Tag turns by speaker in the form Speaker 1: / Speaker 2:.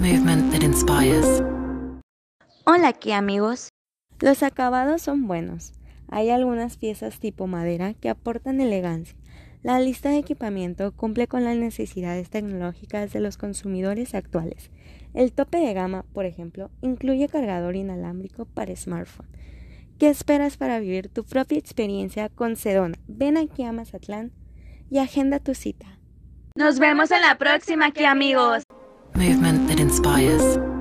Speaker 1: Movement that inspires.
Speaker 2: Hola aquí amigos.
Speaker 3: Los acabados son buenos. Hay algunas piezas tipo madera que aportan elegancia. La lista de equipamiento cumple con las necesidades tecnológicas de los consumidores actuales. El tope de gama, por ejemplo, incluye cargador inalámbrico para smartphone. ¿Qué esperas para vivir tu propia experiencia con Sedona? Ven aquí a Mazatlán y agenda tu cita.
Speaker 2: Nos vemos en la próxima aquí amigos.
Speaker 1: Movement that inspires.